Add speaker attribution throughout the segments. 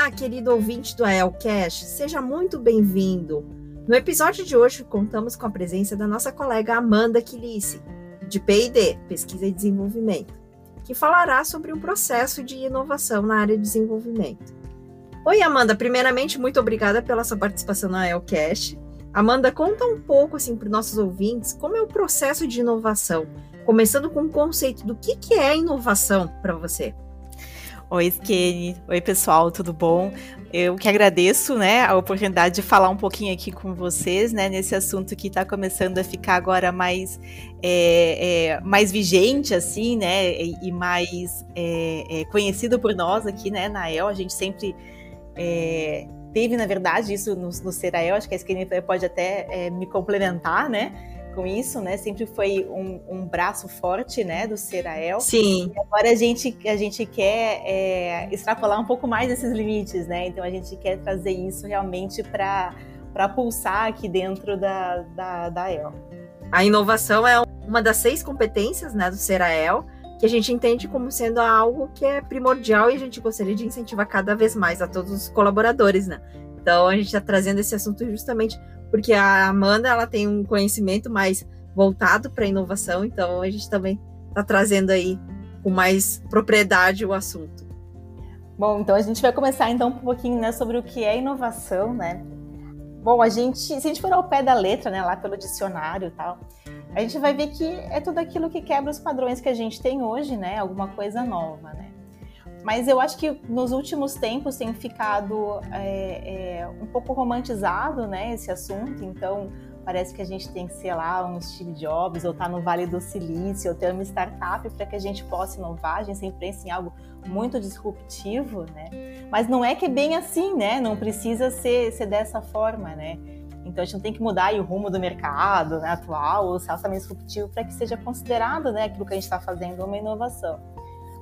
Speaker 1: Olá, querido ouvinte do AELcast, seja muito bem-vindo. No episódio de hoje, contamos com a presença da nossa colega Amanda Quilice, de P&D, Pesquisa e Desenvolvimento, que falará sobre um processo de inovação na área de desenvolvimento. Oi, Amanda. Primeiramente, muito obrigada pela sua participação na Elcast. Amanda, conta um pouco assim para os nossos ouvintes como é o processo de inovação, começando com o conceito do que, que é inovação para você.
Speaker 2: Oi, Skene. Oi, pessoal, tudo bom? Eu que agradeço, né, a oportunidade de falar um pouquinho aqui com vocês, né, nesse assunto que está começando a ficar agora mais, é, é, mais vigente, assim, né, e, e mais é, é conhecido por nós aqui, né, na EL. A gente sempre é, teve, na verdade, isso no, no Serael. Acho que a Skene pode até é, me complementar, né, com isso, né? Sempre foi um, um braço forte, né, do Serael.
Speaker 1: Sim.
Speaker 2: E agora a gente, a gente quer é, extrapolar um pouco mais esses limites, né? Então a gente quer trazer isso realmente para para pulsar aqui dentro da, da, da EL.
Speaker 1: A inovação é uma das seis competências, né, do Serael, que a gente entende como sendo algo que é primordial e a gente gostaria de incentivar cada vez mais a todos os colaboradores, né? Então a gente está trazendo esse assunto justamente porque a Amanda ela tem um conhecimento mais voltado para inovação, então a gente também está trazendo aí com mais propriedade o assunto.
Speaker 2: Bom, então a gente vai começar então um pouquinho né, sobre o que é inovação, né? Bom, a gente, se a gente for ao pé da letra, né, lá pelo dicionário e tal, a gente vai ver que é tudo aquilo que quebra os padrões que a gente tem hoje, né? Alguma coisa nova, né? Mas eu acho que nos últimos tempos tem ficado é, é, um pouco romantizado, né, esse assunto. Então, parece que a gente tem que ser lá um Steve Jobs, ou estar tá no Vale do Silício, ou ter uma startup para que a gente possa inovar. A gente sempre pensa em algo muito disruptivo, né? Mas não é que é bem assim, né? Não precisa ser, ser dessa forma, né? Então a gente não tem que mudar o rumo do mercado né, atual, ou ser altamente disruptivo, para que seja considerado né, aquilo que a gente está fazendo uma inovação.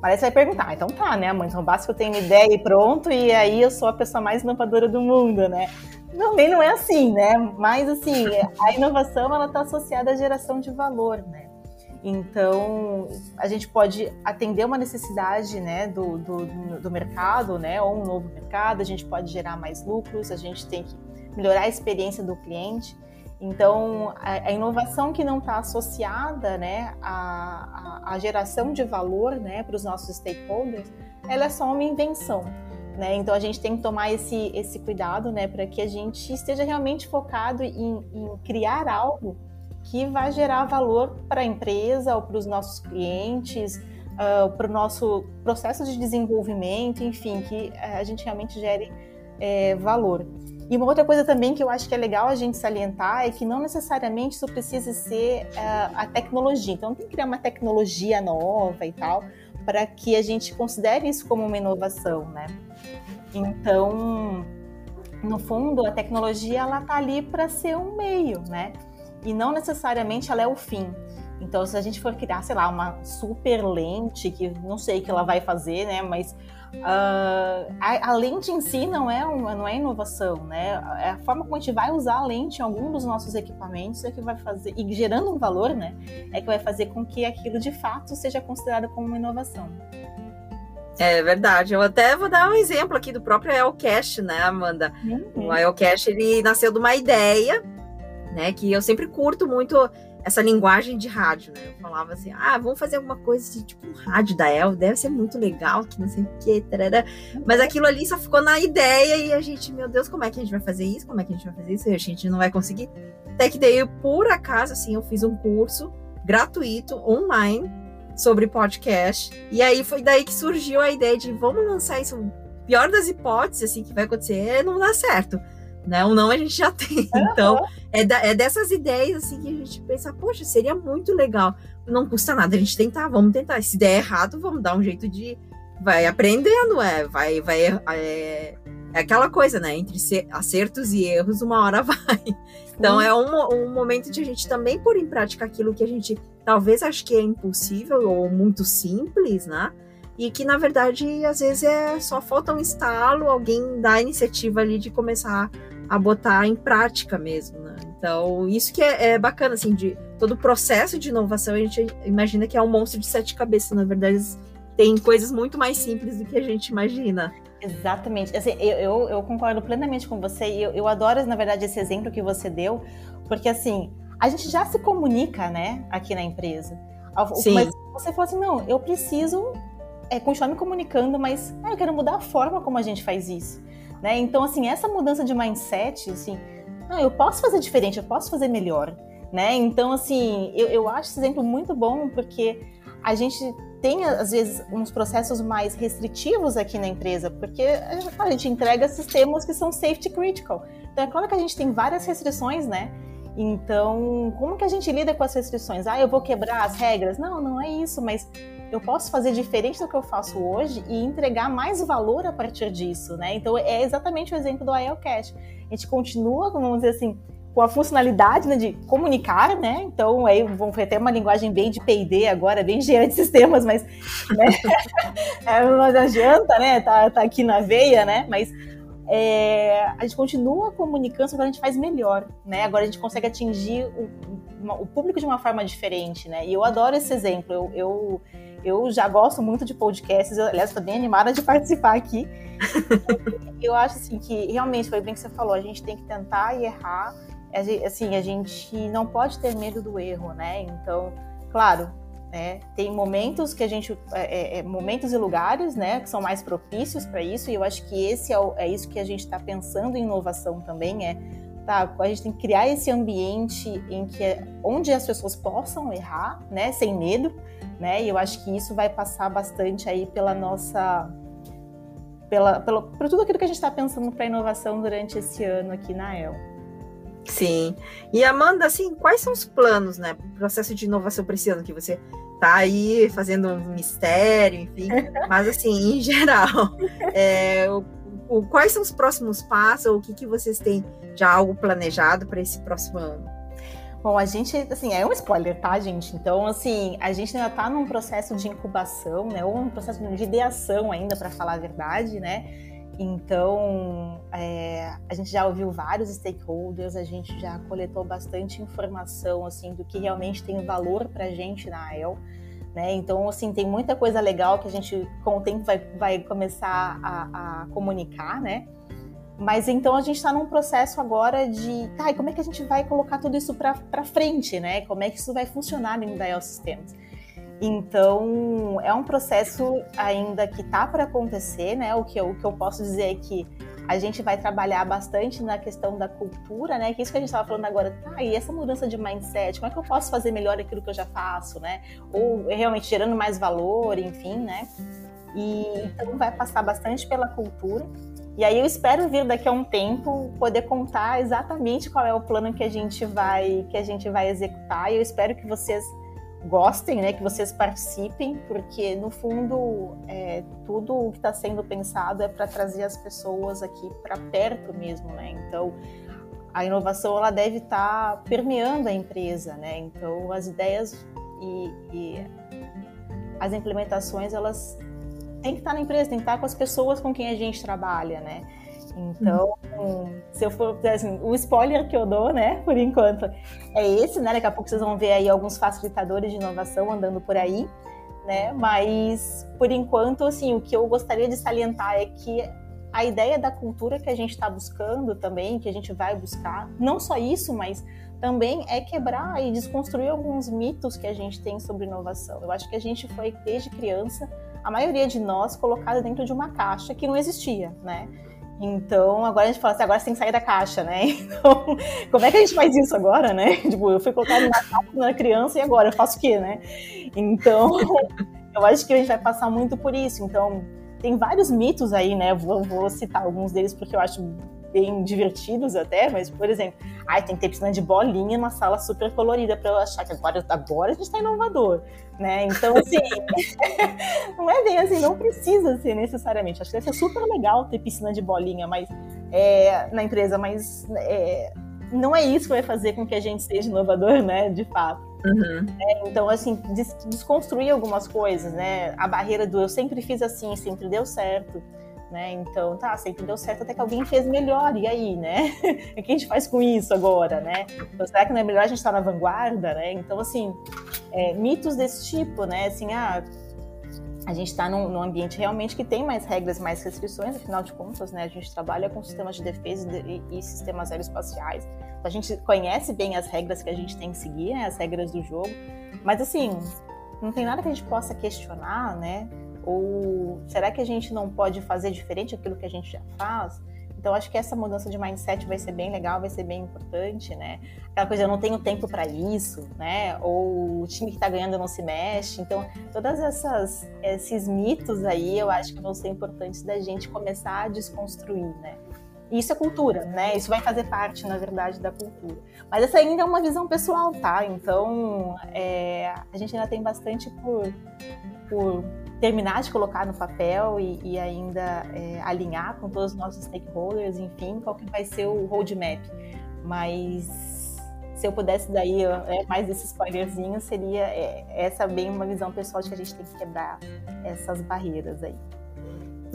Speaker 2: Mas você vai perguntar, ah, então tá, né, mãe? Então basta que eu tenha uma ideia e pronto, e aí eu sou a pessoa mais inovadora do mundo, né? Também não é assim, né? Mas assim, a inovação ela está associada à geração de valor, né? Então, a gente pode atender uma necessidade né, do, do, do, mercado, né, ou um novo mercado, a gente pode gerar mais lucros, a gente tem que melhorar a experiência do cliente. Então, a, inovação que não está associada né, à, à, geração de valor né, para os nossos stakeholders, ela é só uma invenção. Né? Então, a gente tem que tomar esse, esse cuidado né, para que a gente esteja realmente focado em, em criar algo que vai gerar valor para a empresa ou para os nossos clientes, uh, para o nosso processo de desenvolvimento, enfim, que a gente realmente gere é, valor. E uma outra coisa também que eu acho que é legal a gente salientar é que não necessariamente isso precisa ser uh, a tecnologia. Então, tem que criar uma tecnologia nova e tal, para que a gente considere isso como uma inovação, né? Então, no fundo, a tecnologia ela tá ali para ser um meio, né? E não necessariamente ela é o fim. Então, se a gente for criar, sei lá, uma super lente, que não sei o que ela vai fazer, né? Mas Uh, a, a, lente em si não é, uma, não é inovação, né? É a forma como a gente vai usar a lente em algum dos nossos equipamentos é que vai fazer, e gerando um valor, né? É que vai fazer com que aquilo de fato seja considerado como uma inovação.
Speaker 1: É verdade. Eu até vou dar um exemplo aqui do próprio Elcash, né, Amanda? Uhum. O Elcash, ele nasceu de uma ideia, né, que eu sempre curto muito essa linguagem de rádio, né? Eu falava assim, ah, vamos fazer alguma coisa de tipo um rádio da El, deve ser muito legal, que não sei o que, tarará. mas aquilo ali só ficou na ideia e a gente, meu Deus, como é que a gente vai fazer isso? Como é que a gente vai fazer isso? A gente não vai conseguir. Até que daí, por acaso, assim, eu fiz um curso gratuito, online, sobre podcast, e aí foi daí que surgiu a ideia de vamos lançar isso. Pior das hipóteses, assim, que vai acontecer é não dar certo né? O não a gente já tem. Uhum. Então, é, da, é dessas ideias assim que a gente pensa, poxa, seria muito legal. Não custa nada a gente tentar, vamos tentar. Se der errado, vamos dar um jeito de. Vai aprendendo, é, vai, vai. É, é aquela coisa, né? Entre acertos e erros, uma hora vai. Então, é um, um momento de a gente também pôr em prática aquilo que a gente talvez ache que é impossível ou muito simples, né? E que, na verdade, às vezes é só falta um estalo, alguém dá a iniciativa ali de começar a botar em prática mesmo, né? Então, isso que é, é, bacana, assim, de todo o processo de inovação, a gente imagina que é um monstro de sete cabeças, na verdade, tem coisas muito mais simples do que a gente imagina.
Speaker 2: Exatamente. Assim, eu, eu, concordo plenamente com você e eu, eu adoro, na verdade, esse exemplo que você deu, porque, assim, a gente já se comunica, né, aqui na empresa.
Speaker 1: Sim.
Speaker 2: Mas você falou assim, não, eu preciso é, continuar me comunicando, mas ah, eu quero mudar a forma como a gente faz isso. Né? Então, assim, essa mudança de mindset, assim, ah, eu posso fazer diferente, eu posso fazer melhor, né? Então, assim, eu, eu acho esse exemplo muito bom porque a gente tem, às vezes, uns processos mais restritivos aqui na empresa, porque a gente entrega sistemas que são safety critical. Então, é claro que a gente tem várias restrições, né? Então, como que a gente lida com as restrições? Ah, eu vou quebrar as regras? Não, não é isso, mas eu posso fazer diferente do que eu faço hoje e entregar mais valor a partir disso, né? Então é exatamente o exemplo do IELCast. A gente continua, vamos dizer assim, com a funcionalidade né, de comunicar, né? Então aí vamos ter até uma linguagem bem de P&D agora, bem engenharia de sistemas, mas né? é, adianta, né? Tá, tá aqui na veia, né? Mas é, a gente continua comunicando, que a gente faz melhor, né? Agora a gente consegue atingir o, o, público de uma forma diferente, né? E eu adoro esse exemplo. Eu, eu, eu já gosto muito de podcasts, aliás, estou bem animada de participar aqui. eu acho assim que realmente foi bem que você falou, a gente tem que tentar e errar. Assim, a gente não pode ter medo do erro, né? Então, claro, né? Tem momentos que a gente, é, é, é, momentos e lugares, né, que são mais propícios para isso. E eu acho que esse é, o, é isso que a gente está pensando em inovação também. É, tá, a gente tem que criar esse ambiente em que é, onde as pessoas possam errar, né, sem medo, né? E eu acho que isso vai passar bastante aí pela nossa pela, pela, por tudo aquilo que a gente está pensando para inovação durante esse ano aqui na El.
Speaker 1: Sim. E Amanda, assim, quais são os planos, né? Processo de inovação para esse ano que você tá aí fazendo um mistério, enfim. Mas assim, em geral, é, o, o, quais são os próximos passos? Ou o que, que vocês têm já algo planejado para esse próximo ano?
Speaker 2: Bom, a gente, assim, é um spoiler, tá, gente? Então, assim, a gente ainda tá num processo de incubação, né? Ou um processo de ideação ainda, para falar a verdade, né? Então, é, a gente já ouviu vários stakeholders, a gente já coletou bastante informação assim do que realmente tem valor para a gente na AEL. Né? Então, assim, tem muita coisa legal que a gente, com o tempo, vai, vai começar a, a comunicar, né? Mas então a gente está num processo agora de, tá, e como é que a gente vai colocar tudo isso para frente, né? Como é que isso vai funcionar dentro da AEL Systems? Então, é um processo ainda que está para acontecer, né? O que, eu, o que eu posso dizer é que a gente vai trabalhar bastante na questão da cultura, né? Que é isso que a gente estava falando agora, tá, e essa mudança de mindset, como é que eu posso fazer melhor aquilo que eu já faço, né? Ou realmente gerando mais valor, enfim, né? E então vai passar bastante pela cultura. E aí eu espero vir daqui a um tempo poder contar exatamente qual é o plano que a gente vai que a gente vai executar. E eu espero que vocês gostem, né, que vocês participem, porque no fundo é, tudo o que está sendo pensado é para trazer as pessoas aqui para perto mesmo, né? Então a inovação ela deve estar tá permeando a empresa, né? Então as ideias e, e as implementações elas têm que estar tá na empresa, tem que estar tá com as pessoas com quem a gente trabalha, né? Então, se eu for assim, o spoiler que eu dou, né, por enquanto, é esse, né? Daqui a pouco vocês vão ver aí alguns facilitadores de inovação andando por aí, né? Mas por enquanto, assim, o que eu gostaria de salientar é que a ideia da cultura que a gente está buscando também, que a gente vai buscar, não só isso, mas também é quebrar e desconstruir alguns mitos que a gente tem sobre inovação. Eu acho que a gente foi, desde criança, a maioria de nós, colocada dentro de uma caixa que não existia, né? Então, agora a gente fala assim, agora você tem que sair da caixa, né? Então, como é que a gente faz isso agora, né? Tipo, eu fui colocada na caixa quando era criança e agora eu faço o quê, né? Então, eu acho que a gente vai passar muito por isso. Então, tem vários mitos aí, né? Vou, vou citar alguns deles porque eu acho bem divertidos até, mas, por exemplo, ai, tem que ter piscina de bolinha numa sala super colorida para eu achar que agora, agora a gente está inovador, né? Então, assim, não é bem assim, não precisa ser necessariamente. Acho que deve ser super legal ter piscina de bolinha mas, é, na empresa, mas é, não é isso que vai fazer com que a gente seja inovador, né, de fato. Uhum. É, então, assim, des desconstruir algumas coisas, né? A barreira do eu sempre fiz assim, sempre deu certo né? Então, tá, sempre deu certo até que alguém fez melhor, e aí, né? o que a gente faz com isso agora, né? Então, será que não é melhor a gente estar na vanguarda, né? Então, assim, é, mitos desse tipo, né? Assim, ah, a gente está num, num, ambiente realmente que tem mais regras, mais restrições, afinal de contas, né? A gente trabalha com sistemas de defesa e, e sistemas aeroespaciais. A gente conhece bem as regras que a gente tem que seguir, né? as regras do jogo. Mas, assim, não tem nada que a gente possa questionar, né? Ou será que a gente não pode fazer diferente aquilo que a gente já faz? Então, acho que essa mudança de mindset vai ser bem legal, vai ser bem importante, né? Aquela coisa, eu não tenho tempo para isso, né? Ou o time que está ganhando não se mexe. Então, todas essas esses mitos aí, eu acho que vão ser importantes da gente começar a desconstruir, né? Isso é cultura, né? Isso vai fazer parte, na verdade, da cultura. Mas essa ainda é uma visão pessoal, tá? Então, é, a gente ainda tem bastante por, por terminar de colocar no papel e, e ainda é, alinhar com todos os nossos stakeholders, enfim, qual que vai ser o roadmap. Mas se eu pudesse daí é, mais desse spoilerzinho, seria é, essa bem uma visão pessoal de que a gente tem que quebrar essas barreiras aí.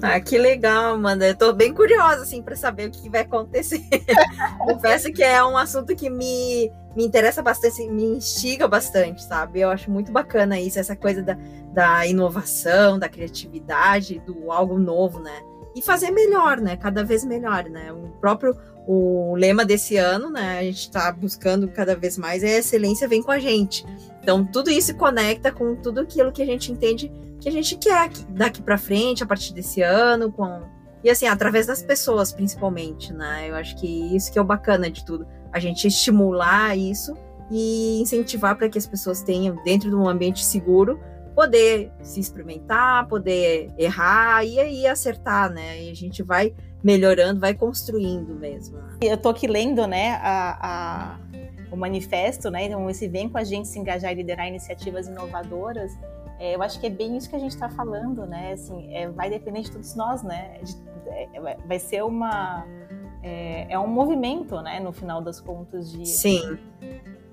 Speaker 1: Ah, que legal, Amanda. Eu tô bem curiosa, assim, para saber o que vai acontecer. Confesso que é um assunto que me, me interessa bastante, me instiga bastante, sabe? Eu acho muito bacana isso, essa coisa da, da inovação, da criatividade, do algo novo, né? E fazer melhor, né? Cada vez melhor, né? O próprio o lema desse ano, né? A gente está buscando cada vez mais é a excelência vem com a gente. Então tudo isso conecta com tudo aquilo que a gente entende que a gente quer daqui para frente a partir desse ano, com e assim através das pessoas principalmente, né? Eu acho que isso que é o bacana de tudo, a gente estimular isso e incentivar para que as pessoas tenham dentro de um ambiente seguro poder se experimentar, poder errar e aí acertar, né? E a gente vai melhorando, vai construindo mesmo.
Speaker 2: Eu tô aqui lendo, né, a, a, o manifesto, né? Então, esse vem com a gente se engajar e liderar iniciativas inovadoras. É, eu acho que é bem isso que a gente está falando, né? Assim, é, vai depender de todos nós, né? De, é, vai ser uma é, é, um movimento, né? No final das contas de
Speaker 1: sim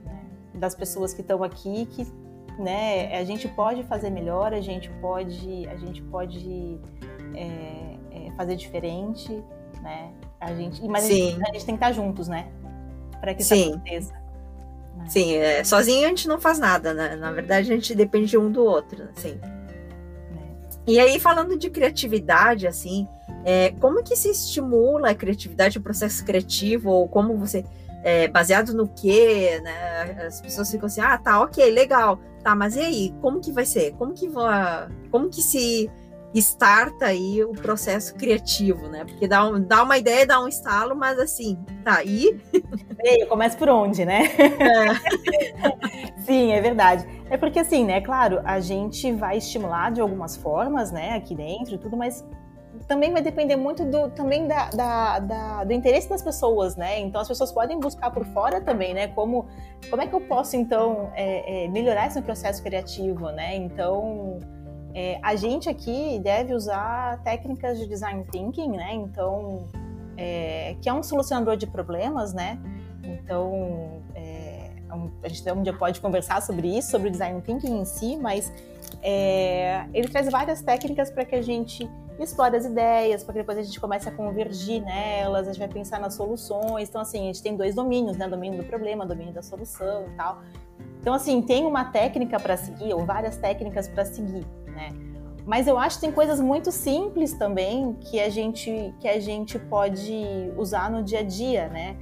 Speaker 2: né, das pessoas que estão aqui que né? A gente pode fazer melhor, a gente pode, a gente pode é, é, fazer diferente, né? A gente, mas. A, gente, a gente tem que estar juntos, né? Para que isso Sim. aconteça.
Speaker 1: Né? Sim, é, sozinho a gente não faz nada, né? Na verdade, a gente depende um do outro, assim. E aí, falando de criatividade, assim, é, como que se estimula a criatividade, o processo criativo, ou como você é, baseado no que, né? As pessoas ficam assim, ah, tá, ok, legal, tá, mas e aí, como que vai ser? Como que como que se starta aí o processo criativo, né? Porque dá, um, dá uma ideia, dá um estalo, mas assim, tá, e...
Speaker 2: Ei, começa por onde, né? É. Sim, é verdade. É porque assim, né, claro, a gente vai estimular de algumas formas, né, aqui dentro e tudo, mas também vai depender muito do, também da, da, da, do interesse das pessoas, né? Então as pessoas podem buscar por fora também, né? Como, como é que eu posso então é, é, melhorar esse processo criativo, né? Então é, a gente aqui deve usar técnicas de design thinking, né? Então é, que é um solucionador de problemas, né? Então é, a gente um dia pode conversar sobre isso, sobre o design thinking em si, mas é, ele traz várias técnicas para que a gente explore as ideias, para que depois a gente comece a convergir nelas, a gente vai pensar nas soluções. Então, assim, a gente tem dois domínios, né? Domínio do problema, domínio da solução e tal. Então, assim, tem uma técnica para seguir, ou várias técnicas para seguir, né? Mas eu acho que tem coisas muito simples também que a gente, que a gente pode usar no dia a dia, né?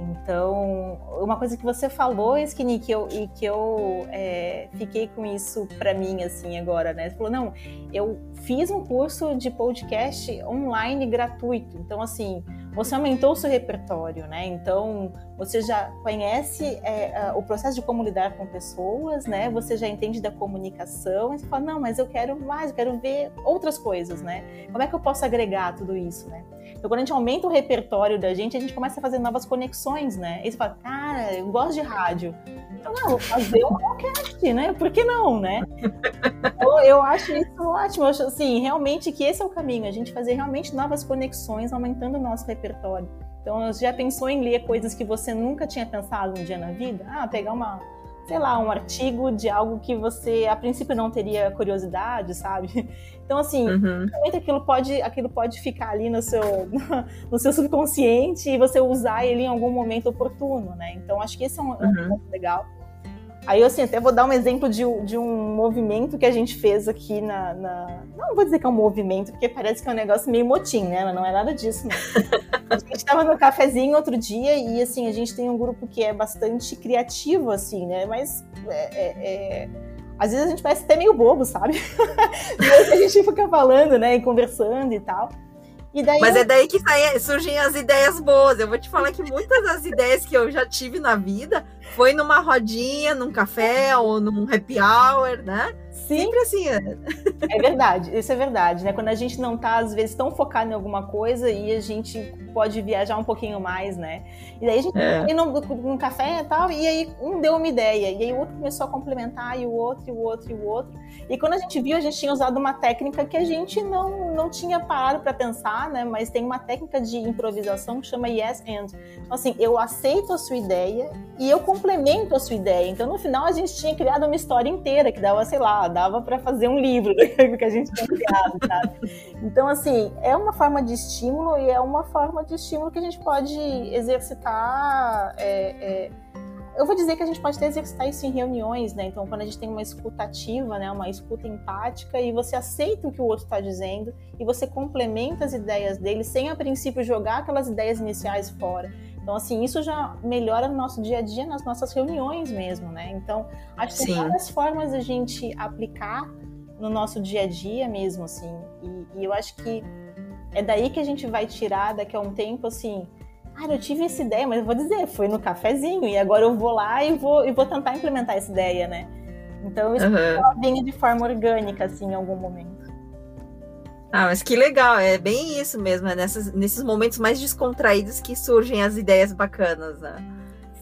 Speaker 2: Então, uma coisa que você falou, Skinny, que eu, e que eu é, fiquei com isso para mim, assim, agora, né? Você falou, não, eu fiz um curso de podcast online gratuito. Então, assim, você aumentou o seu repertório, né? Então, você já conhece é, o processo de como lidar com pessoas, né? Você já entende da comunicação. E você fala, não, mas eu quero mais, eu quero ver outras coisas, né? Como é que eu posso agregar tudo isso, né? Então, quando a gente aumenta o repertório da gente, a gente começa a fazer novas conexões, né? E você fala, cara, eu gosto de rádio. Então, não, vou fazer um podcast, né? Por que não, né? Então, eu acho isso ótimo. Eu acho, assim, realmente que esse é o caminho. A gente fazer realmente novas conexões, aumentando o nosso repertório. Então, já pensou em ler coisas que você nunca tinha pensado um dia na vida? Ah, pegar uma sei lá, um artigo de algo que você a princípio não teria curiosidade, sabe? Então, assim, uhum. aquilo pode, aquilo pode ficar ali no seu, no seu subconsciente e você usar ele em algum momento oportuno, né? Então, acho que esse é um, uhum. um ponto legal. Aí, assim, até vou dar um exemplo de, de um movimento que a gente fez aqui na, na, Não vou dizer que é um movimento, porque parece que é um negócio meio motim, né? Mas não é nada disso, não. a gente estava no cafezinho outro dia e, assim, a gente tem um grupo que é bastante criativo, assim, né? Mas é, é, é... às vezes a gente parece até meio bobo, sabe? e a gente fica falando, né? E conversando e tal.
Speaker 1: Mas eu... é daí que saem, surgem as ideias boas. Eu vou te falar que muitas das ideias que eu já tive na vida foi numa rodinha, num café ou num happy hour, né?
Speaker 2: Sim. Sempre assim. É. é verdade, isso é verdade, né? Quando a gente não tá, às vezes, tão focado em alguma coisa e a gente pode viajar um pouquinho mais, né? E daí a gente é. foi num, num café e tal, e aí um deu uma ideia, e aí o outro começou a complementar, e o outro, e o outro, e o outro. E quando a gente viu, a gente tinha usado uma técnica que a gente não, não tinha parado para pensar, né? Mas tem uma técnica de improvisação que chama yes and. Então, assim, eu aceito a sua ideia e eu complemento a sua ideia. Então, no final, a gente tinha criado uma história inteira que dava, sei lá, dava para fazer um livro do que a gente tinha criado, sabe? Então, assim, é uma forma de estímulo e é uma forma de estímulo que a gente pode exercitar. É, é, eu vou dizer que a gente pode até exercitar isso em reuniões, né? Então, quando a gente tem uma escuta ativa, né, uma escuta empática, e você aceita o que o outro está dizendo, e você complementa as ideias dele, sem a princípio jogar aquelas ideias iniciais fora. Então, assim, isso já melhora no nosso dia a dia, nas nossas reuniões mesmo, né? Então, acho que tem várias formas a gente aplicar no nosso dia a dia mesmo, assim. E, e eu acho que é daí que a gente vai tirar daqui a um tempo, assim, Cara, eu tive essa ideia, mas eu vou dizer, foi no cafezinho e agora eu vou lá e vou, e vou tentar implementar essa ideia, né? Então isso uhum. vinha de forma orgânica, assim, em algum momento.
Speaker 1: Ah, mas que legal, é bem isso mesmo, é nessas, nesses momentos mais descontraídos que surgem as ideias bacanas, né?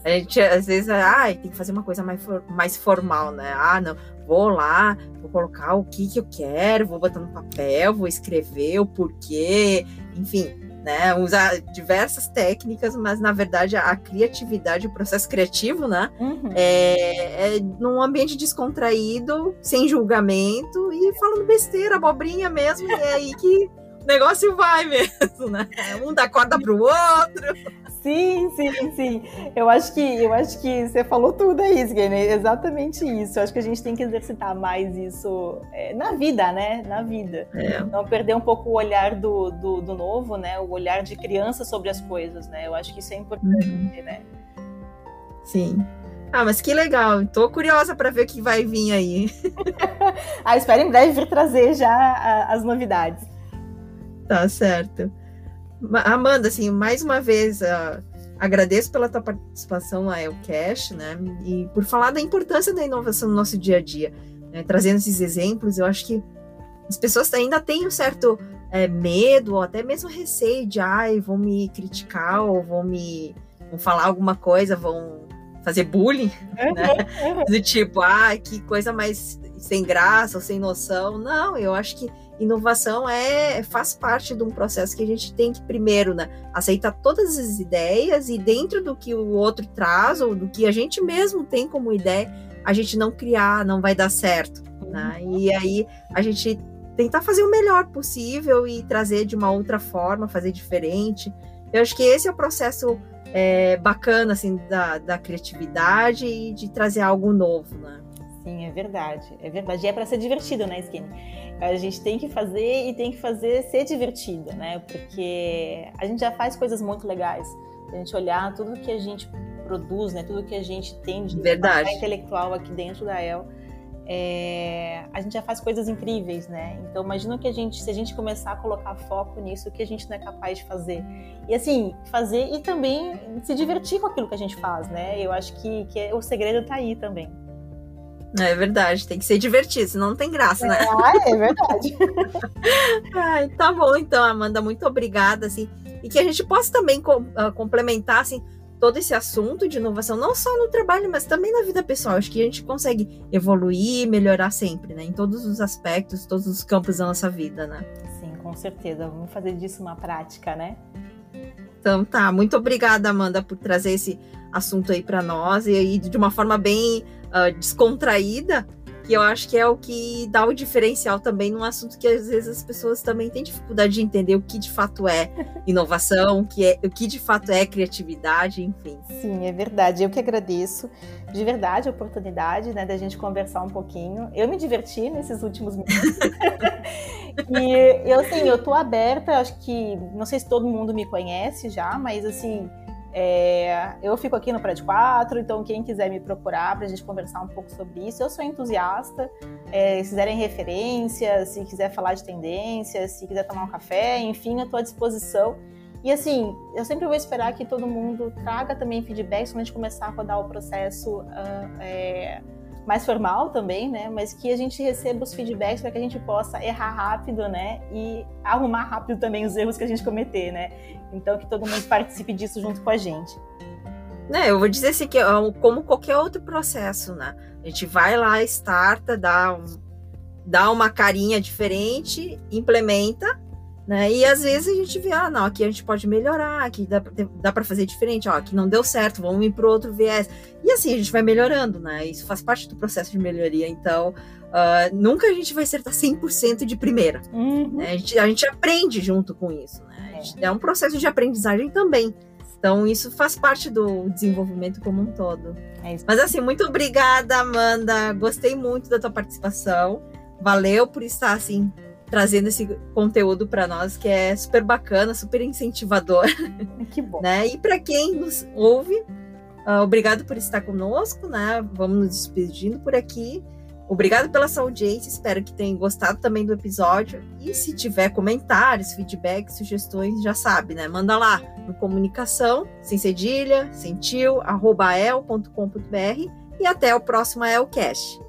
Speaker 1: A gente às vezes, ah, tem que fazer uma coisa mais, for, mais formal, né? Ah, não, vou lá, vou colocar o que, que eu quero, vou botar no papel, vou escrever o porquê, enfim né? Usar diversas técnicas, mas na verdade a, criatividade, o processo criativo, né? Uhum. É, é num ambiente descontraído, sem julgamento e falando besteira, abobrinha mesmo, e é aí que o negócio vai mesmo, né? Um dá corda pro outro.
Speaker 2: Sim, sim, sim. Eu acho que eu acho que você falou tudo aí, né? Exatamente isso. Eu acho que a gente tem que exercitar mais isso é, na vida, né? Na vida. É. Não perder um pouco o olhar do, do, do, novo, né? O olhar de criança sobre as coisas, né? Eu acho que isso é importante, uhum. né?
Speaker 1: Sim. Ah, mas que legal. Tô curiosa para ver o que vai vir aí.
Speaker 2: ah, espero em breve vir trazer já as novidades.
Speaker 1: Tá certo. Amanda, assim, mais uma vez, uh, agradeço pela tua participação na Elcash, né? E por falar da importância da inovação no nosso dia a dia. Né? Trazendo esses exemplos, eu acho que as pessoas ainda têm um certo é, medo ou até mesmo receio de, ai, vão me criticar ou vão me vão falar alguma coisa, vão fazer bullying, uhum, né? Uhum. Do tipo, ah, que coisa mais sem graça ou sem noção. Não, eu acho que inovação é faz parte de um processo que a gente tem que primeiro, né, aceitar todas as ideias e dentro do que o outro traz ou do que a gente mesmo tem como ideia, a gente não criar, não vai dar certo, né? Uhum. E aí a gente tentar fazer o melhor possível e trazer de uma outra forma, fazer diferente. Eu acho que esse é o processo é, bacana assim da, da criatividade e de trazer algo novo, né?
Speaker 2: Sim, é verdade, é verdade. E é para ser divertido, né, Skinny? A gente tem que fazer e tem que fazer ser divertida, né? Porque a gente já faz coisas muito legais. A gente olhar tudo que a gente produz, né? Tudo que a gente tem de
Speaker 1: Verdade.
Speaker 2: intelectual aqui dentro da El. É, a gente já faz coisas incríveis, né? Então imagina que a gente, se a gente começar a colocar foco nisso, o que a gente não é capaz de fazer. E assim, fazer e também se divertir com aquilo que a gente faz, né? Eu acho que, que o segredo tá aí também.
Speaker 1: É verdade, tem que ser divertido, senão não tem graça, né?
Speaker 2: Ah, é verdade.
Speaker 1: Ai, tá bom, então, Amanda, muito obrigada, assim, e que a gente possa também uh, complementar, assim, todo esse assunto de inovação, não só no trabalho, mas também na vida pessoal. Acho que a gente consegue evoluir, melhorar sempre, né? Em todos os aspectos, todos os campos da nossa vida, né?
Speaker 2: Sim, com certeza. Vamos fazer disso uma prática, né?
Speaker 1: Então tá, muito obrigada, Amanda, por trazer esse assunto aí para nós. E aí de uma forma bem uh, descontraída que eu acho que é o que dá o diferencial também num assunto que às vezes as pessoas também têm dificuldade de entender o que de fato é inovação, o que, é, o que de fato é criatividade, enfim.
Speaker 2: Sim, é verdade. Eu que agradeço de verdade a oportunidade né, da gente conversar um pouquinho. Eu me diverti nesses últimos minutos. e eu, assim, eu tô aberta, acho que, não sei se todo mundo me conhece já, mas assim, é, eu fico aqui no Prédio 4, então quem quiser me procurar para a gente conversar um pouco sobre isso, eu sou entusiasta. É, se quiserem referências, se quiser falar de tendências, se quiser tomar um café, enfim, eu estou à disposição. E assim, eu sempre vou esperar que todo mundo traga também feedback quando a gente começar a rodar o processo. Uh, é, mais formal também, né? Mas que a gente receba os feedbacks para que a gente possa errar rápido, né? E arrumar rápido também os erros que a gente cometer, né? Então que todo mundo participe disso junto com a gente.
Speaker 1: É, eu vou dizer assim que é como qualquer outro processo, né? A gente vai lá, starta, dá, um, dá uma carinha diferente, implementa, né? E às vezes a gente vê, ah, não, aqui a gente pode melhorar, aqui dá, dá para fazer diferente, ó, aqui não deu certo, vamos ir para outro viés. E assim a gente vai melhorando, né? Isso faz parte do processo de melhoria. Então, uh, nunca a gente vai acertar 100% de primeira. Uhum. Né? A, gente, a, gente, aprende junto com isso, né? É. é um processo de aprendizagem também. Então, isso faz parte do desenvolvimento como um todo. É Mas assim, muito obrigada, Amanda. Gostei muito da tua participação. Valeu por estar assim trazendo esse conteúdo para nós que é super bacana, super incentivador.
Speaker 2: Que bom.
Speaker 1: Né? E para quem nos ouve, uh, obrigado por estar conosco, né? Vamos nos despedindo por aqui. Obrigado pela sua audiência, espero que tenham gostado também do episódio. E se tiver comentários, feedbacks, sugestões, já sabe, né? Manda lá no comunicação, sem cedilha, sem tio, arroba el.com.br e até o próximo Elcast.